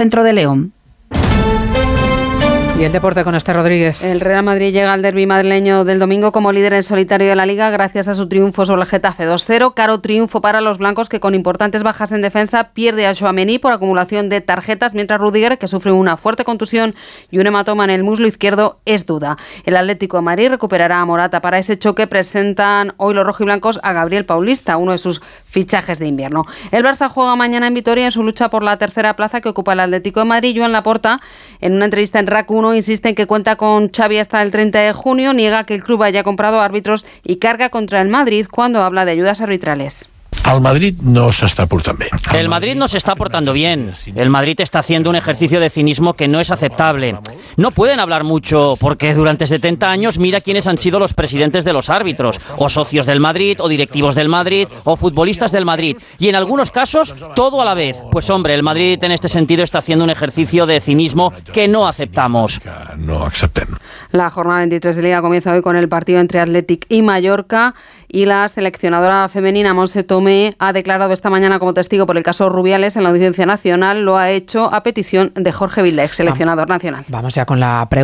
Centro de León. Y el deporte con este Rodríguez. El Real Madrid llega al derby madrileño del domingo como líder en solitario de la liga gracias a su triunfo sobre el Getafe 2-0. Caro triunfo para los blancos que con importantes bajas en defensa pierde a Chouameni por acumulación de tarjetas, mientras Rudiger, que sufre una fuerte contusión y un hematoma en el muslo izquierdo, es duda. El Atlético de Madrid recuperará a Morata. Para ese choque presentan hoy los rojiblancos a Gabriel Paulista, uno de sus fichajes de invierno. El Barça juega mañana en Vitoria en su lucha por la tercera plaza que ocupa el Atlético de Madrid. Joan Laporta, en una entrevista en RAC 1, insiste en que cuenta con Xavi hasta el 30 de junio, niega que el club haya comprado árbitros y carga contra el Madrid cuando habla de ayudas arbitrales. El Madrid no se está portando bien. El Madrid no se está portando bien. El Madrid está haciendo un ejercicio de cinismo que no es aceptable. No pueden hablar mucho porque durante 70 años mira quiénes han sido los presidentes de los árbitros, o socios del Madrid, o directivos del Madrid, o futbolistas del Madrid. Y en algunos casos, todo a la vez. Pues hombre, el Madrid en este sentido está haciendo un ejercicio de cinismo que no aceptamos. No acepten. La jornada 23 de Liga comienza hoy con el partido entre Athletic y Mallorca y la seleccionadora femenina Monse Tomé ha declarado esta mañana como testigo por el caso Rubiales en la Audiencia Nacional. Lo ha hecho a petición de Jorge Vildex, seleccionador nacional. Vamos con la pregunta.